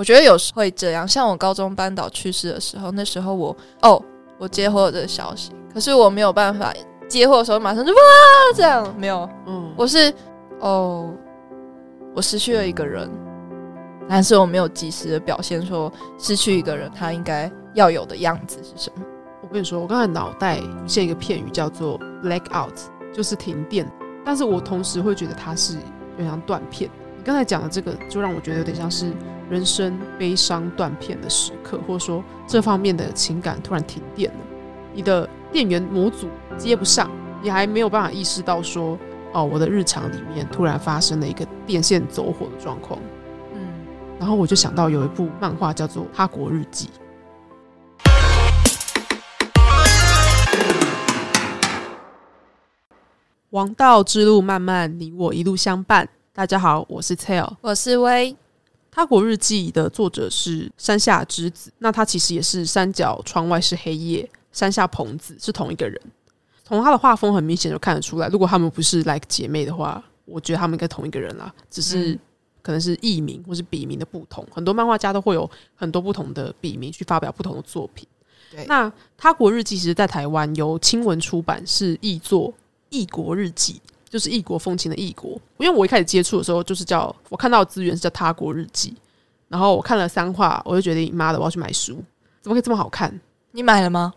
我觉得有时会这样，像我高中班导去世的时候，那时候我哦，我接获了这个消息，可是我没有办法接获的时候马上就哇这样，没有，嗯，我是哦，我失去了一个人，但是我没有及时的表现说失去一个人他应该要有的样子是什么。我跟你说，我刚才脑袋浮现一个片语叫做 “black out”，就是停电。但是我同时会觉得它是有点像断片。你刚才讲的这个，就让我觉得有点像是人生悲伤断片的时刻，或者说这方面的情感突然停电了，你的电源模组接不上，你还没有办法意识到说，哦，我的日常里面突然发生了一个电线走火的状况。嗯，然后我就想到有一部漫画叫做《他国日记》。王道之路漫漫，你我一路相伴。大家好，我是 Tell，。我是威，他国日记的作者是山下之子，那他其实也是山脚窗外是黑夜，山下朋子是同一个人。从他的画风很明显就看得出来，如果他们不是 like 姐妹的话，我觉得他们应该同一个人啦，只是嗯可能是艺名或是笔名的不同。很多漫画家都会有很多不同的笔名去发表不同的作品。对那他国日记其实在台湾由青文出版，是译作《异国日记》，就是异国风情的异国。因为我一开始接触的时候，就是叫我看到的资源是叫他国日记，然后我看了三话，我就决定妈的我要去买书，怎么可以这么好看？你买了吗？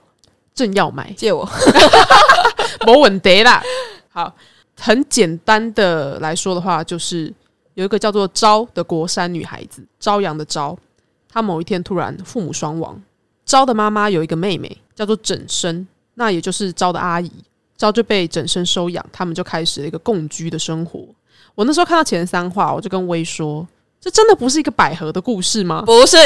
正要买，借我。没问题啦。好，很简单的来说的话，就是有一个叫做昭的国山女孩子，朝阳的朝，她某一天突然父母双亡。昭的妈妈有一个妹妹叫做整生，那也就是昭的阿姨，昭就被整身收养，他们就开始了一个共居的生活。我那时候看到前三话，我就跟威说：“这真的不是一个百合的故事吗？”不是，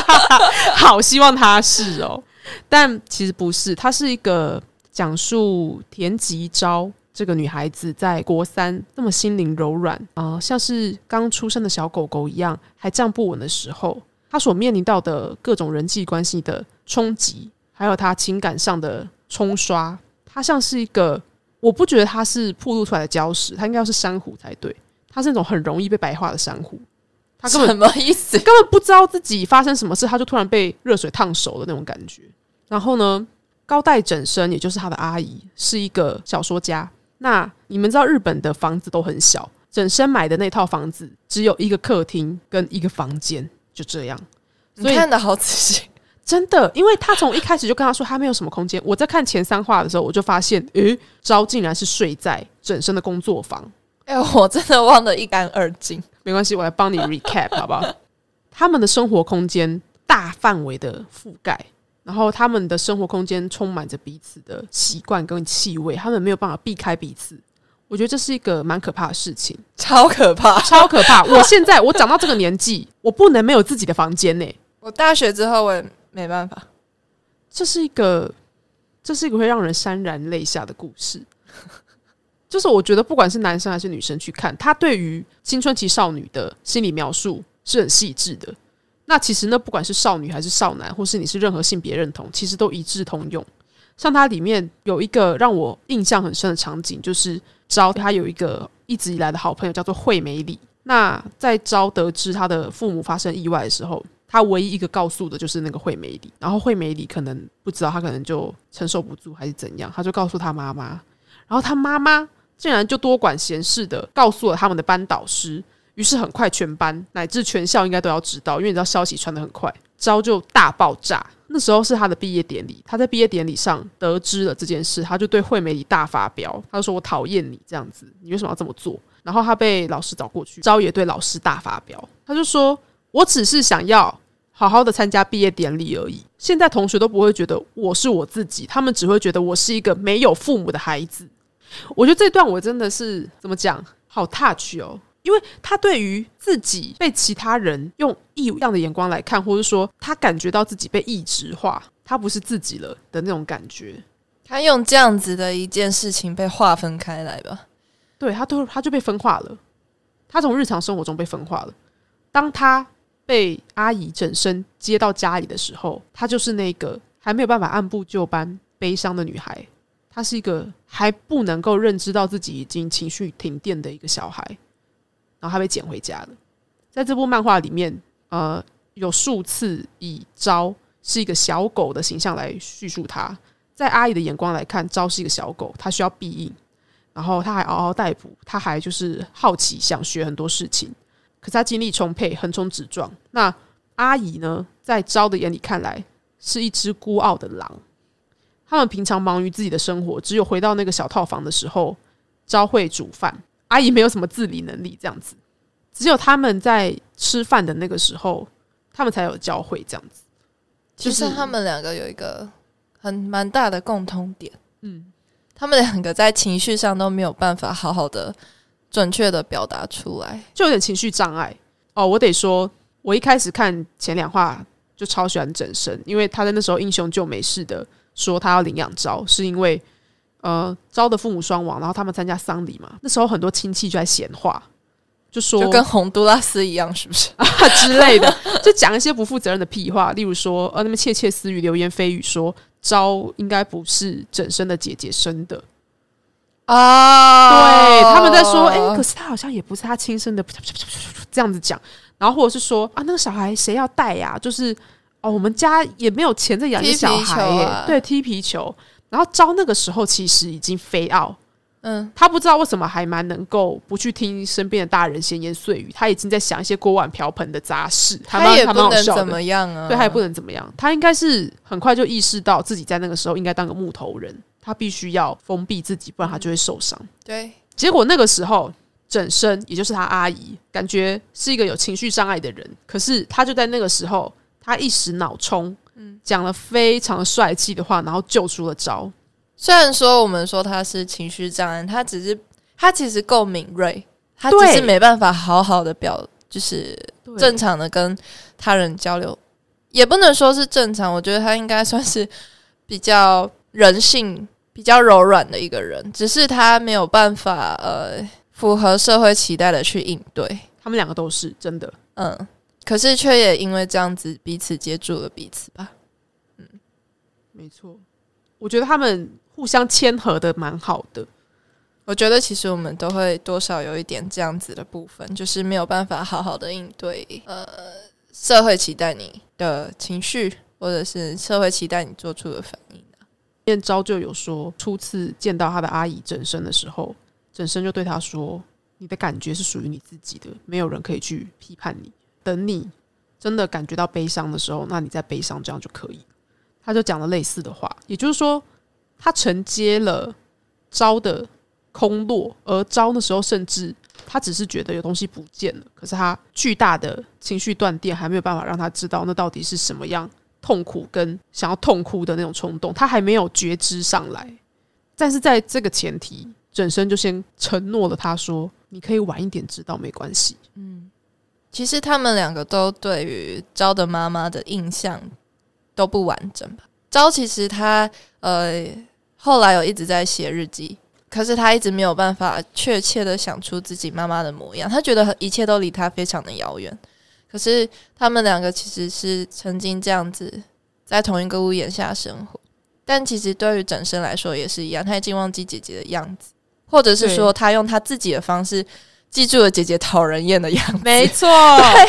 好希望它是哦，但其实不是，它是一个讲述田吉昭这个女孩子在国三那么心灵柔软啊、像是刚出生的小狗狗一样，还站不稳的时候，她所面临到的各种人际关系的冲击，还有她情感上的冲刷，她像是一个，我不觉得它是铺露出来的礁石，它应该要是珊瑚才对，它是那种很容易被白化的珊瑚，它根本什么意思？根本不知道自己发生什么事，它就突然被热水烫熟的那种感觉。然后呢，高代整生，也就是他的阿姨，是一个小说家。那你们知道日本的房子都很小，整生买的那套房子只有一个客厅跟一个房间，就这样。所以你看的好仔细。真的，因为他从一开始就跟他说他没有什么空间。我在看前三话的时候，我就发现，诶，昭竟然是睡在整身的工作房。哎、我真的忘得一干二净。没关系，我来帮你 recap 好不好？他们的生活空间大范围的覆盖，然后他们的生活空间充满着彼此的习惯跟气味，他们没有办法避开彼此。我觉得这是一个蛮可怕的事情，超可怕！超可怕。我现在我长到这个年纪，我不能没有自己的房间呢、我大学之后我也没办法。这是一个，这是一个会让人潸然泪下的故事。就是我觉得，不管是男生还是女生去看，他对于青春期少女的心理描述是很细致的。那其实呢，不管是少女还是少男，或是你是任何性别认同，其实都一致通用。像它里面有一个让我印象很深的场景，就是昭他有一个一直以来的好朋友叫做惠美里。那在昭得知他的父母发生意外的时候，他唯一一个告诉的就是那个惠美里，然后惠美里可能不知道，他可能就承受不住还是怎样，他就告诉他妈妈，然后他妈妈竟然就多管闲事的告诉了他们的班导师，于是很快全班乃至全校应该都要知道，因为你知道消息传得很快，招就大爆炸。那时候是他的毕业典礼，他在毕业典礼上得知了这件事，他就对惠美里大发飙，他就说我讨厌你这样子，你为什么要这么做？然后他被老师找过去，招也对老师大发飙，他就说我只是想要好好的参加毕业典礼而已。现在同学都不会觉得我是我自己，他们只会觉得我是一个没有父母的孩子。我觉得这段我真的是怎么讲，好 touch 哦，因为他对于自己被其他人用异样的眼光来看，或者说他感觉到自己被异质化，他不是自己了的那种感觉。他用这样子的一件事情被划分开来吧。对他都他就被分化了，他从日常生活中被分化了。当他被阿姨整身接到家里的时候，她就是那个还没有办法按部就班悲伤的女孩。她是一个还不能够认知到自己已经情绪停电的一个小孩，然后她被捡回家了。在这部漫画里面，呃，有数次以昭是一个小狗的形象来叙述她。在阿姨的眼光来看，昭是一个小狗，她需要庇应，然后她还嗷嗷待哺，她还就是好奇，想学很多事情。可是他精力充沛，横冲直撞。那阿姨呢，在昭的眼里看来，是一只孤傲的狼。他们平常忙于自己的生活，只有回到那个小套房的时候，昭会煮饭。阿姨没有什么自理能力，这样子。只有他们在吃饭的那个时候，他们才有教会这样子。其实他们两个有一个很蛮大的共通点，嗯，他们两个在情绪上都没有办法好好的、准确的表达出来，就有点情绪障碍。哦，我得说，我一开始看前两话就超喜欢整身，因为他在那时候英雄救美式的说他要领养招，是因为呃招的父母双亡，然后他们参加丧礼嘛，那时候很多亲戚就在闲话。就说就跟洪都拉斯一样，是不是啊 之类的？就讲一些不负责任的屁话，例如说，呃，那么窃窃私语、流言蜚语，说昭应该不是整身的姐姐生的啊。对，他们在说，哎，可是他好像也不是他亲生的，这样子讲。然后或者是说，啊，那个小孩谁要带呀？就是哦，我们家也没有钱在养一个小孩耶。对，踢皮球。然后招那个时候其实已经飞奥。嗯，他不知道为什么还蛮能够不去听身边的大人闲言碎语，他已经在想一些锅碗瓢盆的杂事。他也不能怎么样啊，对，他也不能怎么样。他应该是很快就意识到自己在那个时候应该当个木头人，他必须要封闭自己，不然他就会受伤。对，结果那个时候整身，也就是他阿姨，感觉是一个有情绪障碍的人，可是他就在那个时候，他一时脑冲，嗯，讲了非常帅气的话，然后救出了招。虽然说我们说他是情绪障碍，他只是他其实够敏锐，他只是没办法好好的表，就是正常的跟他人交流，也不能说是正常。我觉得他应该算是比较人性比较柔软的一个人，只是他没有办法呃符合社会期待的去应对。他们两个都是真的，嗯，可是却也因为这样子彼此接住了彼此吧。嗯，没错，我觉得他们。互相谦和的蛮好的，我觉得其实我们都会多少有一点这样子的部分，就是没有办法好好的应对呃社会期待你的情绪，或者是社会期待你做出的反应燕昭就有说，初次见到他的阿姨整身的时候，整身就对他说：“你的感觉是属于你自己的，没有人可以去批判你。等你真的感觉到悲伤的时候，那你再悲伤，这样就可以。”他就讲了类似的话，也就是说。他承接了招的空落，而招的时候，甚至他只是觉得有东西不见了，可是他巨大的情绪断电还没有办法让他知道那到底是什么样痛苦跟想要痛哭的那种冲动，他还没有觉知上来。但是在这个前提，整身就先承诺了，他说：“你可以晚一点知道，没关系。”嗯，其实他们两个都对于招的妈妈的印象都不完整吧？招其实他呃。后来有一直在写日记，可是他一直没有办法确切的想出自己妈妈的模样。他觉得一切都离他非常的遥远。可是他们两个其实是曾经这样子在同一个屋檐下生活，但其实对于整身来说也是一样，他已经忘记姐姐的样子，或者是说他用他自己的方式记住了姐姐讨人厌的样子。没 错，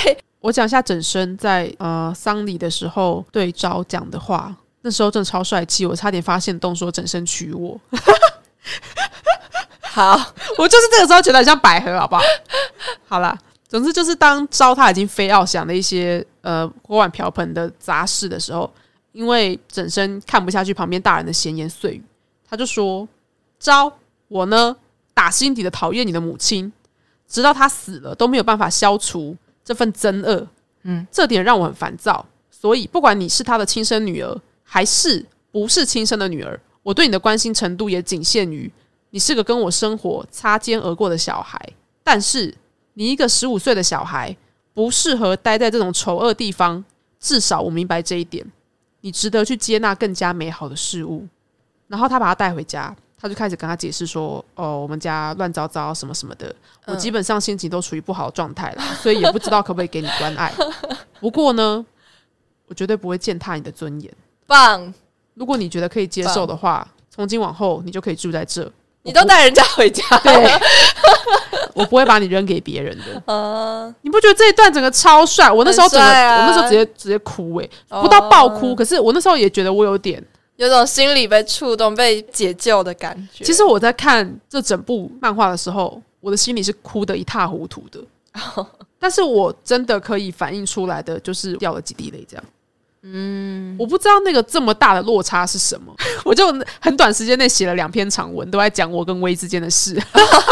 对我讲一下整身在呃丧礼的时候对招讲的话。那时候真的超帅气，我差点发现动说整身娶我。好，我就是这个时候觉得很像百合，好不好？好了，总之就是当招他已经非要想的一些呃锅碗瓢盆的杂事的时候，因为整身看不下去旁边大人的闲言碎语，他就说：“招我呢，打心底的讨厌你的母亲，直到他死了都没有办法消除这份憎恶。嗯，这点让我很烦躁。所以不管你是他的亲生女儿。”还是不是亲生的女儿？我对你的关心程度也仅限于你是个跟我生活擦肩而过的小孩。但是你一个十五岁的小孩不适合待在这种丑恶地方。至少我明白这一点。你值得去接纳更加美好的事物。然后他把他带回家，他就开始跟他解释说：“哦，我们家乱糟糟，什么什么的。我基本上心情都处于不好的状态了，所以也不知道可不可以给你关爱。不过呢，我绝对不会践踏你的尊严。”棒！如果你觉得可以接受的话，从今往后你就可以住在这。你都带人家回家，对，我不会把你扔给别人的。嗯，你不觉得这一段整个超帅？我那时候整个，啊我那时候直接直接哭诶、不到爆哭，哦可是我那时候也觉得我有点。有种心里被触动、被解救的感觉。其实我在看这整部漫画的时候，我的心里是哭得一塌糊涂的。但是我真的可以反映出来的，就是掉了几滴泪这样。嗯，我不知道那个这么大的落差是什么，我就很短时间内写了两篇长文，都在讲我跟薇之间的事。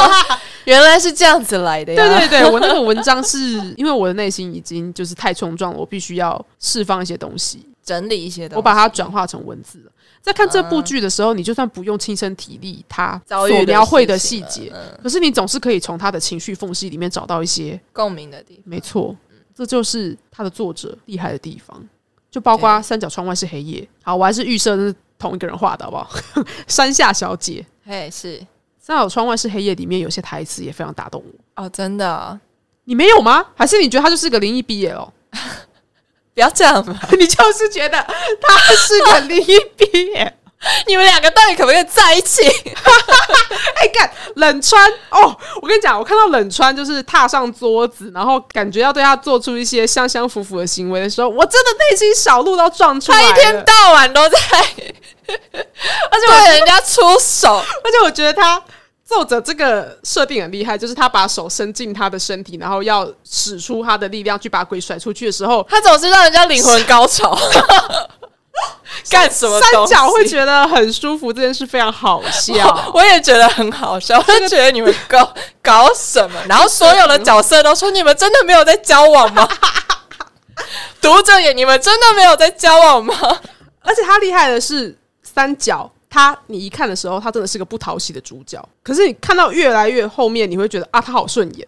原来是这样子来的呀！对对对，我那个文章是因为我的内心已经就是太冲撞了，我必须要释放一些东西，整理一些东西，我把它转化成文字了。在看这部剧的时候，你就算不用亲身体历它所描绘的细节，嗯可是你总是可以从他的情绪缝隙里面找到一些，共鸣的地方。没错，这就是他的作者厉害的地方。就包括三角窗外是黑夜，好，我还是预设是同一个人画的，好不好？山下小姐，嘿，是三角窗外是黑夜里面有些台词也非常打动我。哦，真的哦、你没有吗？还是你觉得他就是个灵异毕业哦？不要这样嘛！你就是觉得他是个灵异毕业？你们两个到底可不可以在一起？哎，干冷川哦！我跟你讲，我看到冷川就是踏上桌子，然后感觉要对他做出一些相相符符的行为的时候，我真的内心小鹿都撞出来。他一天到晚都在，而且对人家出手，而且我觉得他作者这个设定很厉害，就是他把手伸进他的身体，然后要使出他的力量去把鬼甩出去的时候，他总是让人家灵魂高潮。干什么三？角会觉得很舒服，这件事非常好笑。我也觉得很好笑，我就觉得你们搞搞什么？然后所有的角色都说：“你们真的没有在交往吗？”读者也，你们真的没有在交往吗？而且他厉害的是三角，他你一看的时候，他真的是个不讨喜的主角。可是你看到越来越后面，你会觉得啊，他好顺眼，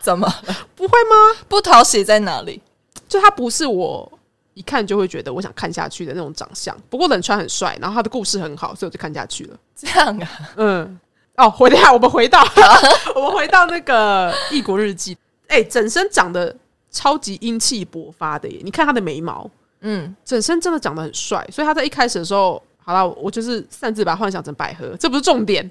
怎么不会吗？不讨喜在哪里？就他不是我一看就会觉得我想看下去的那种长相。不过冷川很帅，然后他的故事很好，所以我就看下去了。这样啊？嗯，哦，回来，我们回到 我们回到那个《异国日记》。哎、整身长得超级英气勃发的耶！你看他的眉毛，嗯，整身真的长得很帅，所以他在一开始的时候，好了，我就是擅自把他幻想成百合，这不是重点，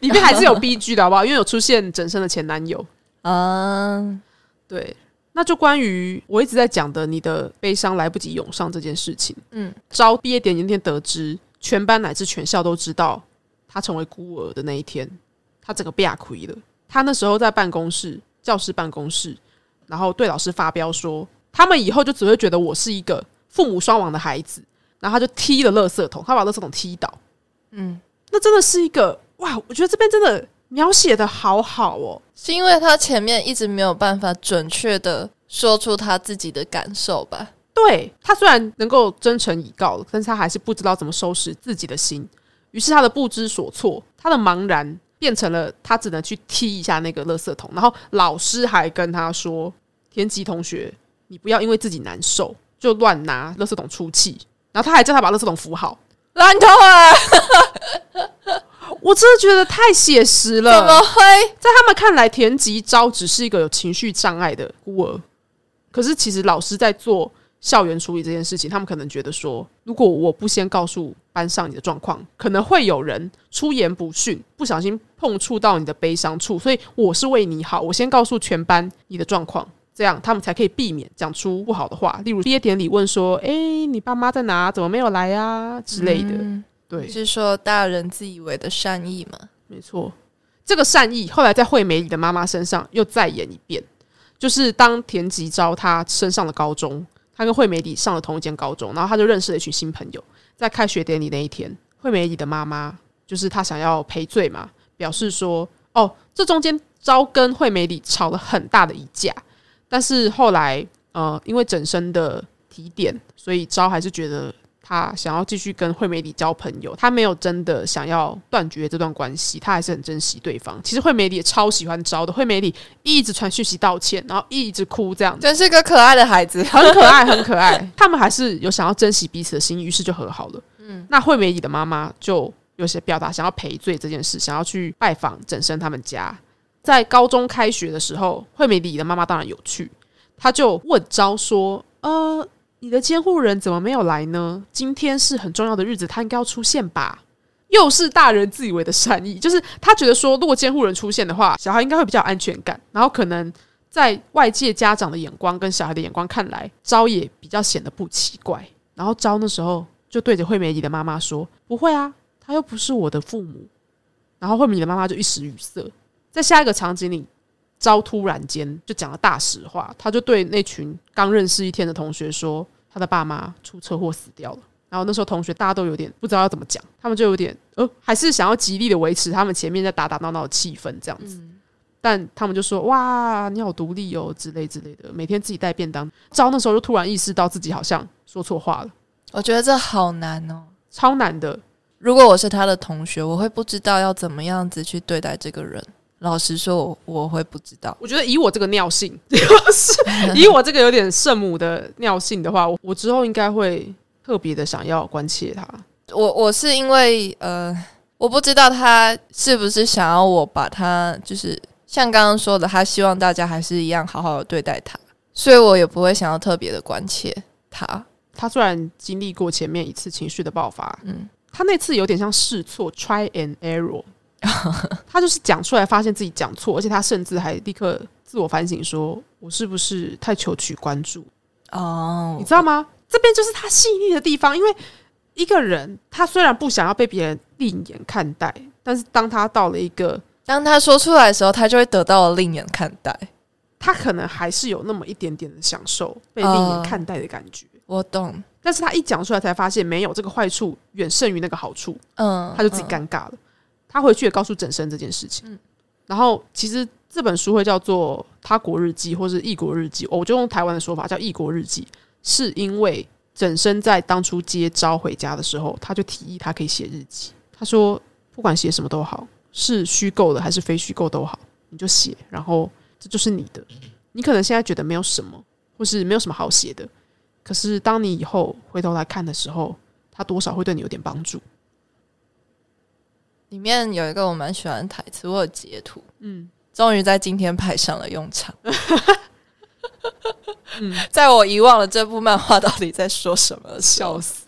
里面还是有 B G 的好不好？因为有出现整身的前男友。嗯，对，那就关于我一直在讲的你的悲伤来不及涌上这件事情。嗯，招毕业典礼那天得知，全班乃至全校都知道他成为孤儿的那一天，他整个被压亏了。他那时候在办公室，教室办公室，然后对老师发飙说，他们以后就只会觉得我是一个父母双亡的孩子，然后他就踢了垃圾桶，他把垃圾桶踢倒。嗯，那真的是一个哇！我觉得这边真的描写的好好哦。是因为他前面一直没有办法准确的说出他自己的感受吧？对他虽然能够真诚以告了，但是他还是不知道怎么收拾自己的心，于是他的不知所措，他的茫然变成了他只能去踢一下那个垃圾桶，然后老师还跟他说：“田吉同学，你不要因为自己难受就乱拿垃圾桶出气。”然后他还叫他把垃圾桶扶好，烂透啊！我真的觉得太写实了。怎么会？在他们看来，田吉昭只是一个有情绪障碍的孤儿。可是，其实老师在做校园处理这件事情，他们可能觉得说，如果我不先告诉班上你的状况，可能会有人出言不逊，不小心碰触到你的悲伤处。所以，我是为你好，我先告诉全班你的状况，这样他们才可以避免讲出不好的话。例如毕业典礼问说：“诶，你爸妈在哪？怎么没有来呀、之类的。嗯对，是说大人自以为的善意吗？没错，这个善意后来在惠美里的妈妈身上又再演一遍，就是当田吉昭他升上了高中，他跟惠美里上了同一间高中，然后他就认识了一群新朋友。在开学典礼那一天，惠美里的妈妈就是他想要赔罪嘛，表示说，哦，这中间昭跟惠美里吵了很大的一架，但是后来呃，因为整身的提点，所以昭还是觉得。他想要继续跟惠美里交朋友，他没有真的想要断绝这段关系，他还是很珍惜对方。其实惠美里也超喜欢招的，惠美里一直传讯息道歉，然后一直哭，这样子真是个可爱的孩子。很可爱，很可爱。他们还是有想要珍惜彼此的心，于是就和好了。嗯，那惠美里的妈妈就有些表达想要赔罪这件事，想要去拜访整生他们家。在高中开学的时候，惠美里的妈妈当然有去，她就问招说：“呃。”你的监护人怎么没有来呢？今天是很重要的日子，他应该要出现吧？又是大人自以为的善意，就是他觉得说，如果监护人出现的话，小孩应该会比较安全感，然后可能在外界家长的眼光跟小孩的眼光看来，招也比较显得不奇怪。然后招那时候就对着惠美里的妈妈说：“不会啊，他又不是我的父母。”然后惠美里的妈妈就一时语塞。在下一个场景里，招突然间就讲了大实话，他就对那群刚认识一天的同学说：“他的爸妈出车祸死掉了。”然后那时候同学大家都有点不知道要怎么讲，他们就有点呃，还是想要极力的维持他们前面在打打闹闹的气氛这样子。但他们就说：“哇，你好独立哦，之类之类的，每天自己带便当。”招那时候就突然意识到自己好像说错话了。我觉得这好难哦，超难的。如果我是他的同学，我会不知道要怎么样子去对待这个人。老实说，我我会不知道。我觉得以我这个尿性，以我这个有点圣母的尿性的话，我我之后应该会。特别的想要关切他，我我是因为呃，我不知道他是不是想要我把他，就是像刚刚说的，他希望大家还是一样好好的对待他，所以我也不会想要特别的关切他。他虽然经历过前面一次情绪的爆发，嗯，他那次有点像试错，try and error，他就是讲出来发现自己讲错，而且他甚至还立刻自我反省，说我是不是太求取关注？哦，你知道吗？这边就是他细腻的地方，因为一个人他虽然不想要被别人另眼看待，但是当他到了一个当他说出来的时候，他就会得到了另眼看待。他可能还是有那么一点点的享受被另眼看待的感觉。我懂，但是他一讲出来才发现没有这个坏处远胜于那个好处。嗯，他就自己尴尬了。他回去也告诉整生这件事情。嗯，然后其实这本书会叫做《他国日记》或是《异国日记》，我就用台湾的说法叫《异国日记》。是因为整身在当初接招回家的时候，他就提议他可以写日记。他说：“不管写什么都好，是虚构的还是非虚构都好，你就写。然后这就是你的。你可能现在觉得没有什么，或是没有什么好写的，可是当你以后回头来看的时候，他多少会对你有点帮助。”里面有一个我蛮喜欢的台词，我有截图。嗯，终于在今天派上了用场。在我遗忘了这部漫画到底在说什么，笑死！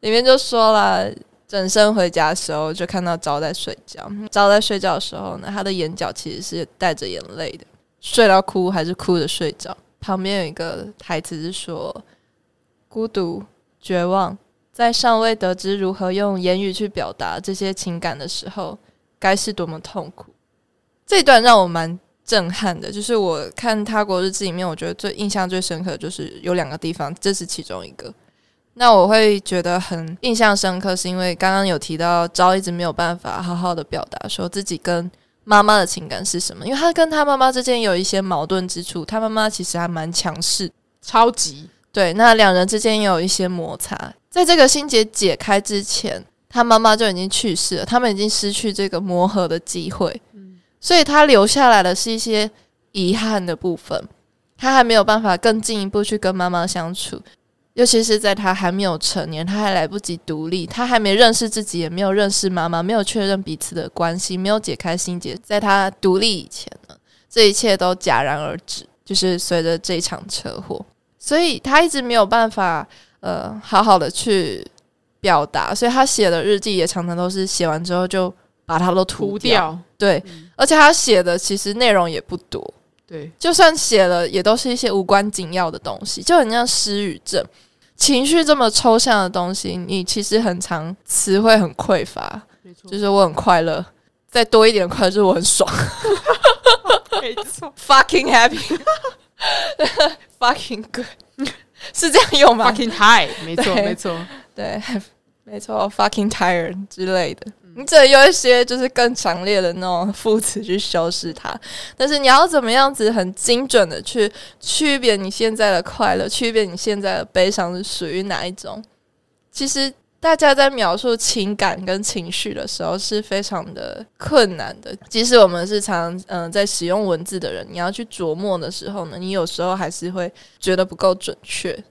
里面就说了，整身回家的时候就看到招在睡觉，招在睡觉的时候呢，他的眼角其实是带着眼泪的，睡到哭还是哭着睡着。旁边有一个台词是说：孤独、绝望，在尚未得知如何用言语去表达这些情感的时候，该是多么痛苦。这段让我蛮。震撼的，就是我看《他国日志》里面，我觉得最印象最深刻的就是有两个地方，这是其中一个。那我会觉得很印象深刻，是因为刚刚有提到昭一直没有办法好好的表达说自己跟妈妈的情感是什么，因为他跟他妈妈之间有一些矛盾之处，他妈妈其实还蛮强势，超级对。那两人之间也有一些摩擦，在这个心结解开之前，他妈妈就已经去世了，他们已经失去这个磨合的机会。所以他留下来的是一些遗憾的部分，他还没有办法更进一步去跟妈妈相处，尤其是在他还没有成年，他还来不及独立，他还没认识自己，也没有认识妈妈，没有确认彼此的关系，没有解开心结，在他独立以前呢，这一切都戛然而止，就是随着这场车祸，所以他一直没有办法呃好好的去表达，所以他写的日记也常常都是写完之后就。把它都涂掉，对，而且他写的其实内容也不多，对，就算写了，也都是一些无关紧要的东西，就很像失语症。情绪这么抽象的东西，你其实很常词汇很匮乏，没错，就是我很快乐，再多一点快乐就是我很爽，没错，fucking happy，fucking good，是这样用吗？fucking high，没错，没错，对，没错，fucking tired 之类的。你只能用一些就是更强烈的那种副词去修饰它，但是你要怎么样子很精准的去区别你现在的快乐，区别你现在的悲伤是属于哪一种？其实大家在描述情感跟情绪的时候是非常的困难的。即使我们是常嗯在使用文字的人，你要去琢磨的时候呢，你有时候还是会觉得不够准确。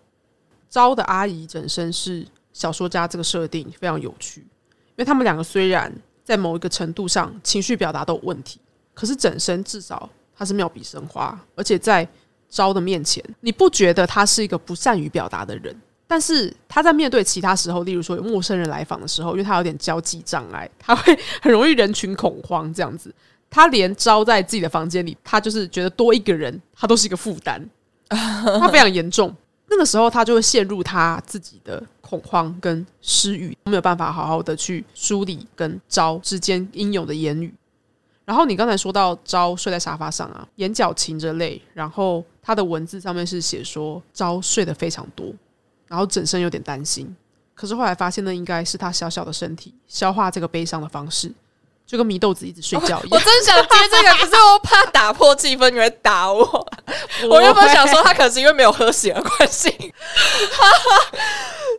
招的阿姨本身是小说家，这个设定非常有趣。因为他们两个虽然在某一个程度上情绪表达都有问题，可是整身至少他是妙笔生花，而且在招的面前，你不觉得他是一个不善于表达的人？但是他在面对其他时候，例如说有陌生人来访的时候，因为他有点交际障碍，他会很容易人群恐慌这样子。他连招在自己的房间里，他就是觉得多一个人，他都是一个负担，他非常严重。那个时候，他就会陷入他自己的恐慌跟失语，没有办法好好的去梳理跟招之间应有的言语。然后你刚才说到招睡在沙发上啊，眼角噙着泪，然后他的文字上面是写说招睡得非常多，然后整身有点担心。可是后来发现，那应该是他小小的身体消化这个悲伤的方式。就跟祢豆子一直睡觉一样，我真想接这个，可是我怕打破气氛，你会打我。我原本想说他可能是因为没有喝血的关系，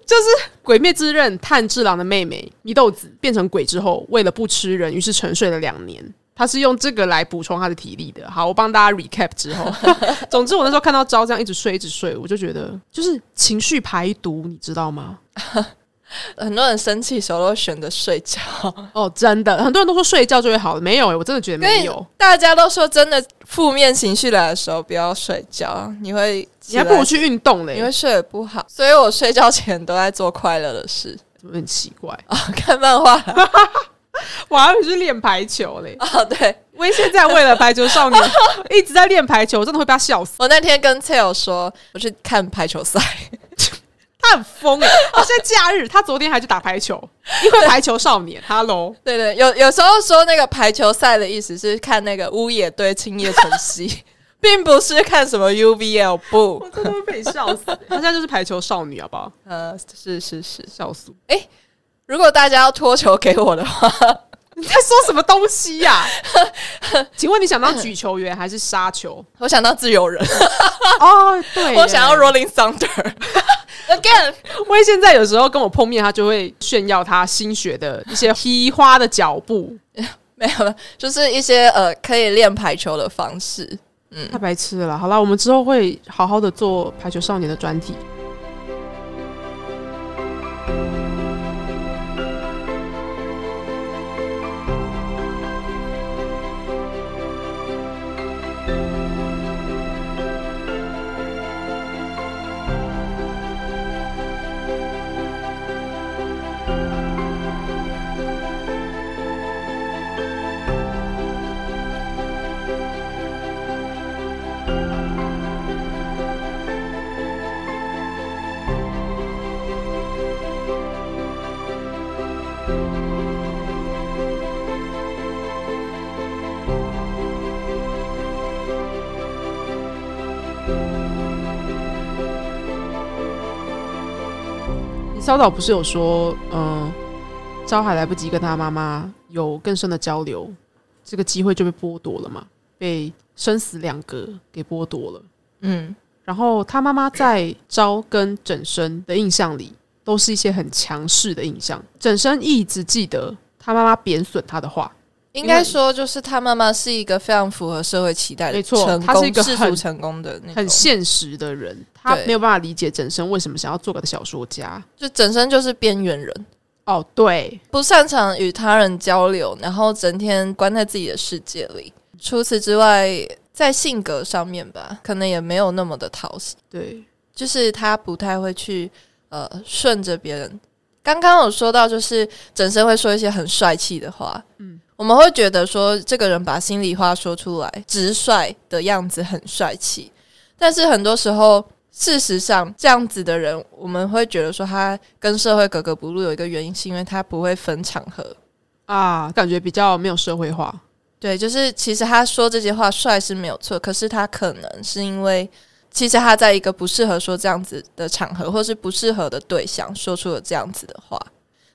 就是《鬼灭之刃》炭治郎的妹妹祢豆子变成鬼之后，为了不吃人，于是沉睡了两年。他是用这个来补充他的体力的。好，我帮大家 recap 之后，总之我那时候看到招这样一直睡一直睡，我就觉得就是情绪排毒，你知道吗？很多人生气时候都选择睡觉哦，真的，很多人都说睡觉就会好了，没有，我真的觉得没有。大家都说真的，负面情绪来的时候不要睡觉，你会你还不如去运动嘞，你会睡得不好。所以我睡觉前都在做快乐的事，怎么很奇怪啊，看漫画，我还以为是练排球嘞。哦，对，我现在为了排球少年 一直在练排球，真的会被他笑死。我那天跟蔡友说，我去看排球赛。他很疯哎！现在假日，他昨天还去打排球，因为排球少年。Hello，对对，有有时候说那个排球赛的意思是看那个乌野对青叶城西，并不是看什么 UVL 不，我真的会被笑死。他现在就是排球少女，好不好？呃，是是是，笑死。哎，如果大家要托球给我的话，你在说什么东西呀？请问你想当举球员还是杀球？我想当自由人。哦，对，我想要 Rolling Thunder。Again，威现在有时候跟我碰面，他就会炫耀他新学的一些踢花的脚步，没有，就是一些呃可以练排球的方式。嗯，太白痴了。好了，我们之后会好好的做排球少年的专题。小岛不是有说，嗯，招还来不及跟他妈妈有更深的交流，这个机会就被剥夺了嘛？被生死两隔给剥夺了。嗯，然后他妈妈在招跟整生的印象里，都是一些很强势的印象。整生一直记得他妈妈贬损他的话。应该说，就是他妈妈是一个非常符合社会期待的，没错，他是一个很成功的、很现实的人。他没有办法理解整生为什么想要做个小说家，就整生就是边缘人哦，对，不擅长与他人交流，然后整天关在自己的世界里。除此之外，在性格上面吧，可能也没有那么的讨喜。对，就是他不太会去呃顺着别人。刚刚有说到，就是整生会说一些很帅气的话，嗯。我们会觉得说，这个人把心里话说出来，直率的样子很帅气。但是很多时候，事实上这样子的人，我们会觉得说他跟社会格格不入。有一个原因是因为他不会分场合啊，感觉比较没有社会化。对，就是其实他说这些话帅是没有错，可是他可能是因为其实他在一个不适合说这样子的场合，或是不适合的对象，说出了这样子的话。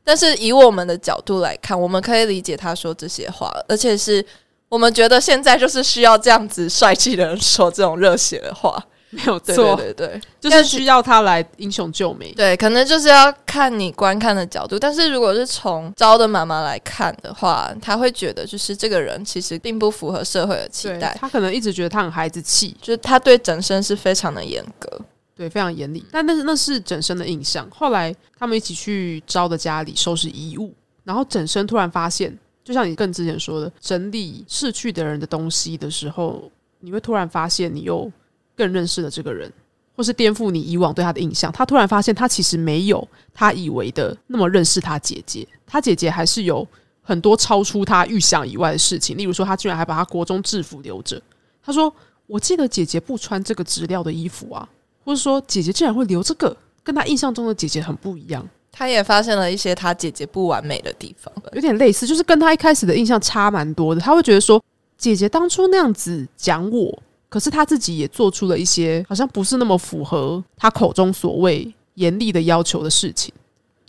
但是以我们的角度来看，我们可以理解他说这些话，而且是我们觉得现在就是需要这样子帅气的人说这种热血的话，没有错，对对，就是需要他来英雄救美。对，可能就是要看你观看的角度。但是如果是从招的妈妈来看的话，他会觉得就是这个人其实并不符合社会的期待，他可能一直觉得他很孩子气，就是他对整身是非常的严格。对，非常严厉。但那是那是整身的印象。后来他们一起去招的家里收拾遗物，然后整身突然发现，就像你更之前说的，整理逝去的人的东西的时候，你会突然发现，你又更认识了这个人。或是颠覆你以往对他的印象。他突然发现，他其实没有他以为的那么认识他姐姐，他姐姐还是有很多超出他预想以外的事情。例如说，他居然还把他国中制服留着。他说：“我记得姐姐不穿这个质料的衣服啊，或者说姐姐竟然会留这个，跟她印象中的姐姐很不一样。”她也发现了一些她姐姐不完美的地方，有点类似，就是跟她一开始的印象差蛮多的。他会觉得说，姐姐当初那样子讲我。可是她自己也做出了一些好像不是那么符合她口中所谓严厉的要求的事情，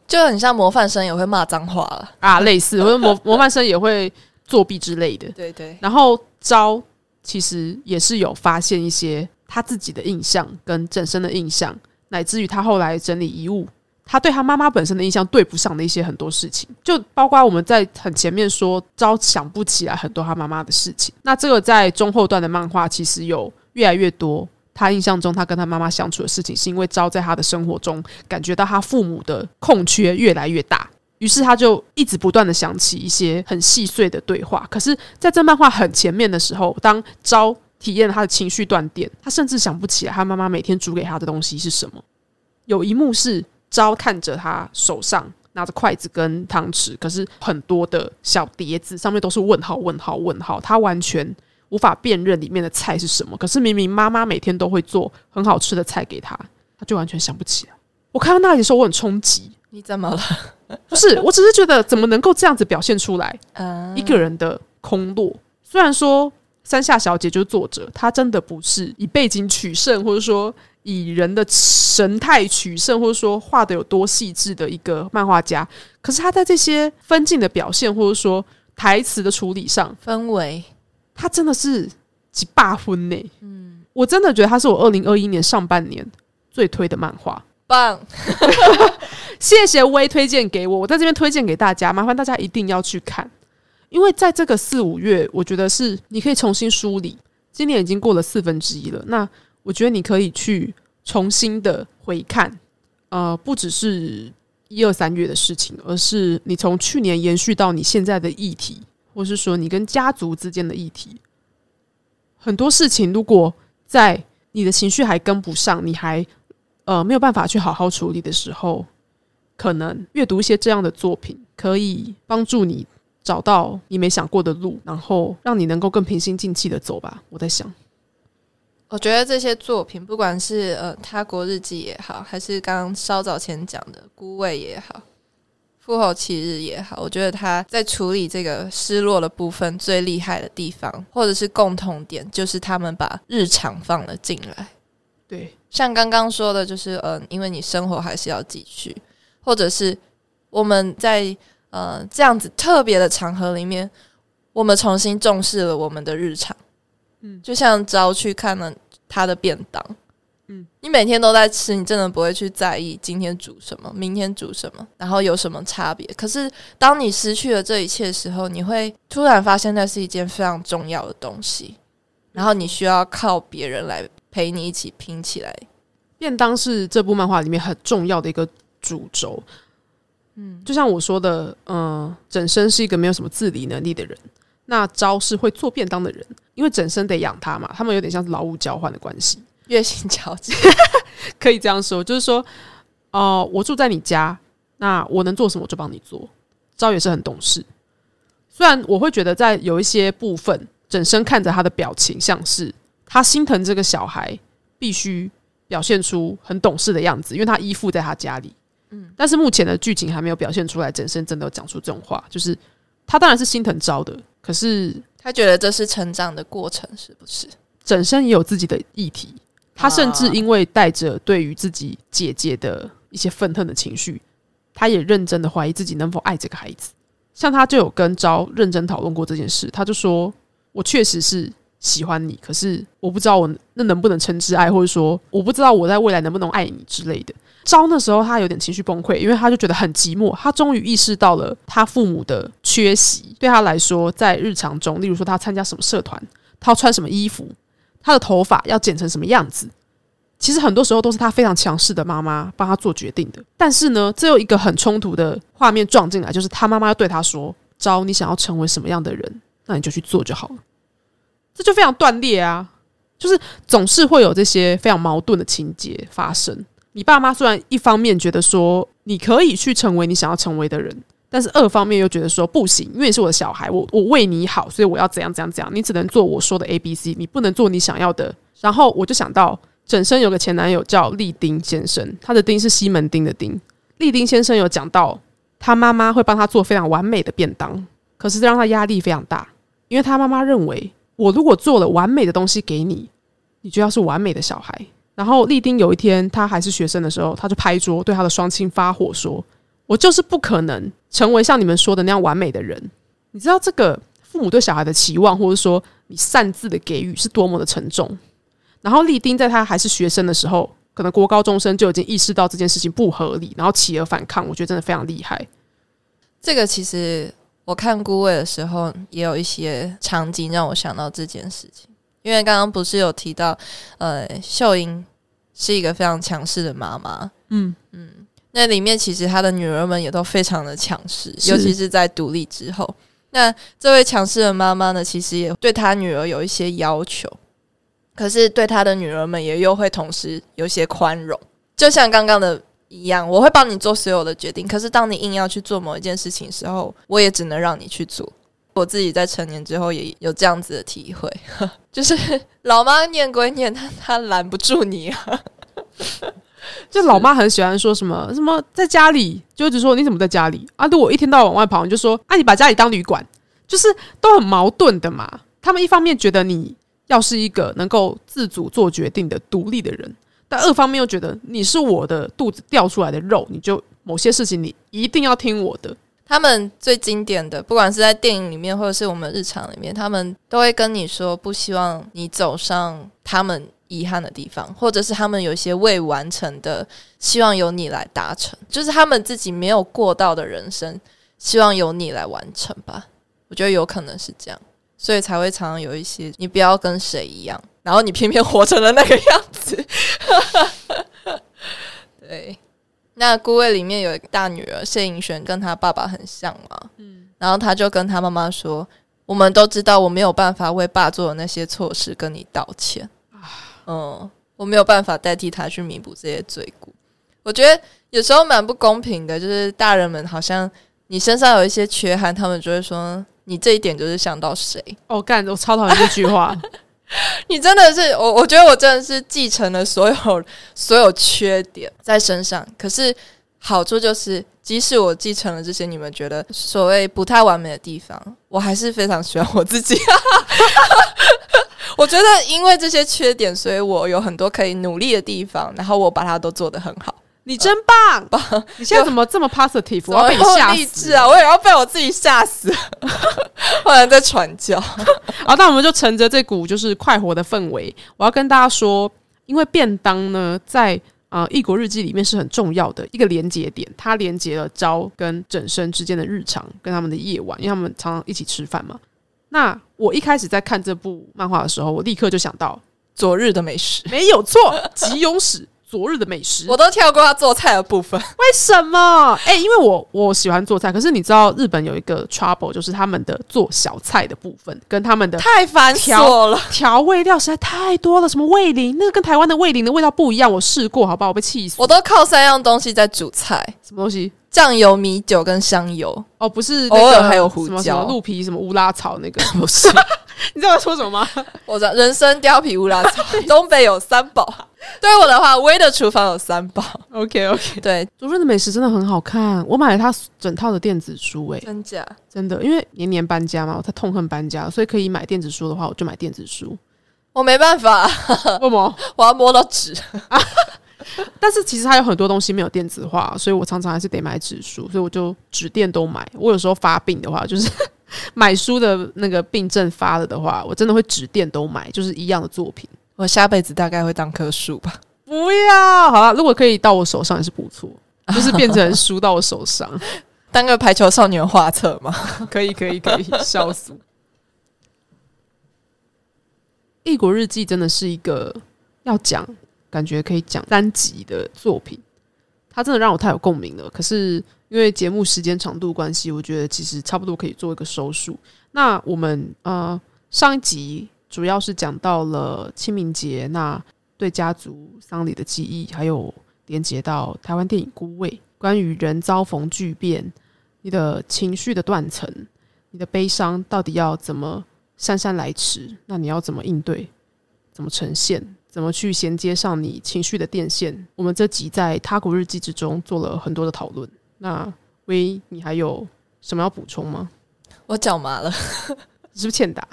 就很像模范生也会骂脏话了啊，类似或者模模范生也会作弊之类的。对对。然后招其实也是有发现一些他自己的印象跟整身的印象，乃至于他后来整理遗物。他对他妈妈本身的印象对不上的一些很多事情，就包括我们在很前面说招想不起来很多他妈妈的事情。那这个在中后段的漫画其实有越来越多，他印象中他跟他妈妈相处的事情，是因为招在他的生活中感觉到他父母的空缺越来越大，于是他就一直不断的想起一些很细碎的对话。可是在这漫画很前面的时候，当招体验他的情绪断电，他甚至想不起来他妈妈每天煮给他的东西是什么。有一幕是。招看着他手上拿着筷子跟汤匙，可是很多的小碟子上面都是问号、问号、问号，他完全无法辨认里面的菜是什么。可是明明妈妈每天都会做很好吃的菜给他，他就完全想不起来。我看到那里的时候，我很冲击。你怎么了？不是，我只是觉得怎么能够这样子表现出来？一个人的空落。虽然说山下小姐就是作者，她真的不是以背景取胜，或者说。以人的神态取胜，或者说画的有多细致的一个漫画家，可是她在这些分镜的表现，或者说台词的处理上，氛围，她真的是几霸分呢。嗯，我真的觉得她是我二零二一年上半年最推的漫画，棒！谢谢微推荐给我，我在这边推荐给大家，麻烦大家一定要去看，因为在这个四五月，我觉得是你可以重新梳理，今年已经过了四分之一了，那。我觉得你可以去重新的回看，呃，不只是一二三月的事情，而是你从去年延续到你现在的议题，或是说你跟家族之间的议题，很多事情，如果在你的情绪还跟不上，你还呃没有办法去好好处理的时候，可能阅读一些这样的作品，可以帮助你找到你没想过的路，然后让你能够更平心静气的走吧。我在想。我觉得这些作品，不管是呃《他国日记》也好，还是刚刚稍早前讲的《孤味》也好，《复后七日》也好，我觉得他在处理这个失落的部分最厉害的地方，或者是共同点，就是他们把日常放了进来。对，像刚刚说的，就是呃，因为你生活还是要继续，或者是我们在呃这样子特别的场合里面，我们重新重视了我们的日常。嗯，就像只要去看了他的便当，嗯，你每天都在吃，你真的不会去在意今天煮什么，明天煮什么，然后有什么差别。可是当你失去了这一切的时候，你会突然发现那是一件非常重要的东西，然后你需要靠别人来陪你一起拼起来。便当是这部漫画里面很重要的一个主轴，嗯，就像我说的，嗯，整身是一个没有什么自理能力的人。那招是会做便当的人，因为整身得养他嘛，他们有点像是劳务交换的关系，月薪交接，可以这样说，就是说，哦，我住在你家，那我能做什么我就帮你做。招也是很懂事，虽然我会觉得在有一些部分，整身看着他的表情像是他心疼这个小孩，必须表现出很懂事的样子，因为他依附在他家里，嗯，但是目前的剧情还没有表现出来，整身真的讲出这种话，就是他当然是心疼招的。可是他觉得这是成长的过程，是不是？整身也有自己的议题。他甚至因为带着对于自己姐姐的一些愤恨的情绪，他也认真的怀疑自己能否爱这个孩子。像他就有跟昭认真讨论过这件事，他就说：“我确实是。”喜欢你，可是我不知道我那能不能称之爱，或者说我不知道我在未来能不能爱你之类的。招那时候他有点情绪崩溃，因为他就觉得很寂寞。他终于意识到了他父母的缺席，对他来说，在日常中，例如说他参加什么社团，他要穿什么衣服，他的头发要剪成什么样子，其实很多时候都是他非常强势的妈妈帮他做决定的。但是呢，这有一个很冲突的画面撞进来，就是他妈妈要对他说：“招，你想要成为什么样的人，那你就去做就好了。”这就非常断裂啊！就是总是会有这些非常矛盾的情节发生。你爸妈虽然一方面觉得说你可以去成为你想要成为的人，但是二方面又觉得说不行，因为你是我的小孩，我我为你好，所以我要怎样怎样怎样，你只能做我说的 A B C，你不能做你想要的。然后我就想到，整生有个前男友叫利丁先生，他的丁是西门町的丁。利丁先生有讲到，他妈妈会帮他做非常完美的便当，可是这让他压力非常大，因为他妈妈认为，我如果做了完美的东西给你，你就要是完美的小孩。然后立丁有一天他还是学生的时候，他就拍桌对他的双亲发火说：“我就是不可能成为像你们说的那样完美的人。”你知道这个父母对小孩的期望，或者说你擅自的给予是多么的沉重。然后立丁在他还是学生的时候，可能国高中生就已经意识到这件事情不合理，然后起而反抗。我觉得真的非常厉害。这个其实我看《孤味》的时候，也有一些场景让我想到这件事情。因为刚刚不是有提到，呃，秀英是一个非常强势的妈妈，嗯。嗯，那里面其实她的女儿们也都非常的强势，尤其是在独立之后。那这位强势的妈妈呢，其实也对她女儿有一些要求，可是对她的女儿们也又会同时有些宽容，就像刚刚的一样，我会帮你做所有的决定，可是当你硬要去做某一件事情的时候，我也只能让你去做。我自己在成年之后也有这样子的体会，就是老妈念归念，她她拦不住你啊。就老妈很喜欢说什么什么在家里，就一直说你怎么在家里啊？如果一天到晚往外跑，你就说啊，你把家里当旅馆，就是都很矛盾的嘛。他们一方面觉得你要是一个能够自主做决定的独立的人，但二方面又觉得你是我的肚子掉出来的肉，你就某些事情你一定要听我的。他们最经典的，不管是在电影里面，或者是我们日常里面，他们都会跟你说，不希望你走上他们遗憾的地方，或者是他们有一些未完成的，希望由你来达成，就是他们自己没有过到的人生，希望由你来完成吧。我觉得有可能是这样，所以才会常常有一些你不要跟谁一样，然后你偏偏活成了那个样子。对。那孤位里面有一个大女儿谢颖璇，跟她爸爸很像嘛。嗯，然后她就跟她妈妈说：“我们都知道我没有办法为爸做的那些错事跟你道歉。嗯，我没有办法代替他去弥补这些罪过。我觉得有时候蛮不公平的，就是大人们好像你身上有一些缺憾，他们就会说你这一点就是想到谁？哦，干，我超讨厌这句话。” 你真的是我，我觉得我真的是继承了所有所有缺点在身上。可是好处就是，即使我继承了这些你们觉得所谓不太完美的地方，我还是非常喜欢我自己。我觉得因为这些缺点，所以我有很多可以努力的地方，然后我把它都做得很好。你真棒！棒！你现在怎么这么 positive？我要被你吓死啊！我也要被我自己吓死，忽然在传教。好，那我们就乘着这股就是快活的氛围，我要跟大家说，因为便当呢，在啊《异国日记》里面是很重要的一个连接点，它连接了朝跟整生之间的日常跟他们的夜晚，因为他们常常一起吃饭嘛。那我一开始在看这部漫画的时候，我立刻就想到昨日的美食，没有错，吉永史。昨日的美食，我都跳过他做菜的部分。为什么？哎，因为我我喜欢做菜，可是你知道日本有一个 trouble，就是他们的做小菜的部分跟他们的太繁琐了，调味料实在太多了。什么味淋，那个跟台湾的味淋的味道不一样，我试过，好不好？我被气死。我都靠三样东西在煮菜，什么东西？酱油、米酒跟香油。哦，不是，偶尔还有胡椒、鹿皮、什么乌拉草那个，不是。你知道我说什么吗？我知道，人参、貂皮、乌拉草，东北有三宝。对我的话，威的厨房有三宝。OK OK，对，竹润的美食真的很好看，我买了他整套的电子书，哎，真假？真的，因为年年搬家嘛，他痛恨搬家，所以可以买电子书的话，我就买电子书。我没办法，为什么？我要摸到纸。但是其实它有很多东西没有电子化，所以我常常还是得买纸书，所以我就纸电都买。我有时候发病的话，就是 买书的那个病症发了的话，我真的会纸电都买，就是一样的作品。我下辈子大概会当棵树吧。不要，好了，如果可以到我手上也是不错，就是变成书到我手上，当个排球少年画册嘛。可以，可以，可以，笑死。《异国日记》真的是一个要讲。感觉可以讲三集的作品，它真的让我太有共鸣了。可是因为节目时间长度关系，我觉得其实差不多可以做一个收束。那我们呃上一集主要是讲到了清明节，那对家族丧礼的记忆，还有连接到台湾电影《孤味》，关于人遭逢巨变，你的情绪的断层，你的悲伤到底要怎么姗姗来迟？那你要怎么应对？怎么呈现？怎么去衔接上你情绪的电线？我们这集在他国日记之中做了很多的讨论。那威，你还有什么要补充吗？我脚麻了，是不是欠打？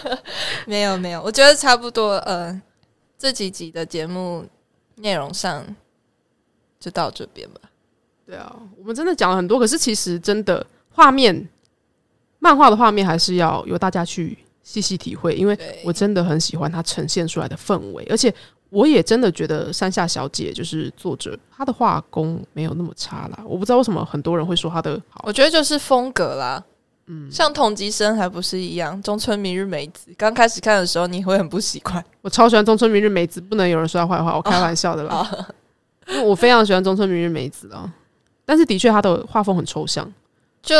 没有没有，我觉得差不多。呃，这几集的节目内容上就到这边吧。对啊，我们真的讲了很多，可是其实真的画面，漫画的画面还是要由大家去细细体会，因为我真的很喜欢它呈现出来的氛围，而且我也真的觉得山下小姐就是作者，她的画工没有那么差啦。我不知道为什么很多人会说她的好，我觉得就是风格啦。嗯，像同级生还不是一样，中村明日美子刚开始看的时候你会很不习惯。我超喜欢中村明日美子，不能有人说她坏话，我开玩笑的啦。因为我非常喜欢中村明日美子啊，但是的确她的画风很抽象，就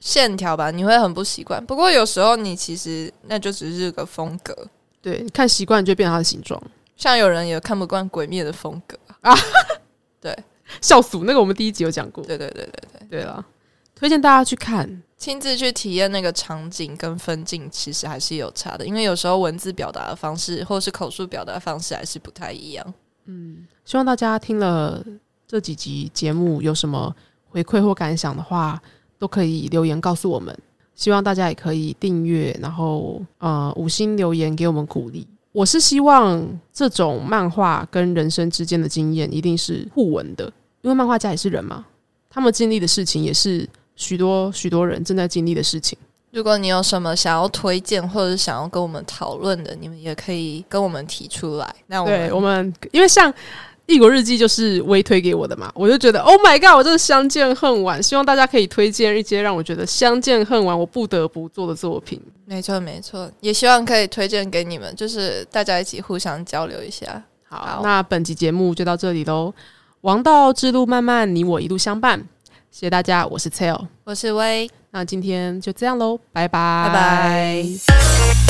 线条吧，你会很不习惯。不过有时候你其实那就只是个风格，对，看习惯就变它的形状。像有人也看不惯鬼灭的风格啊，对，笑死！那个我们第一集有讲过，对对对对对，对了，推荐大家去看。亲自去体验那个场景跟分镜，其实还是有差的，因为有时候文字表达的方式或是口述表达方式还是不太一样。嗯，希望大家听了这几集节目有什么回馈或感想的话，都可以留言告诉我们。希望大家也可以订阅，然后呃五星留言给我们鼓励。我是希望这种漫画跟人生之间的经验一定是互文的，因为漫画家也是人嘛，他们经历的事情也是。许多许多人正在经历的事情。如果你有什么想要推荐或者想要跟我们讨论的，你们也可以跟我们提出来。那我们我们，因为像《异国日记》就是微推给我的嘛，我就觉得 Oh my God，我真的相见恨晚。希望大家可以推荐一些让我觉得相见恨晚，我不得不做的作品。没错，没错，也希望可以推荐给你们，就是大家一起互相交流一下。好，那本集节目就到这里喽。王道之路漫漫，你我一路相伴。谢谢大家，我是 Tail，我是威，那今天就这样喽，拜拜，拜拜。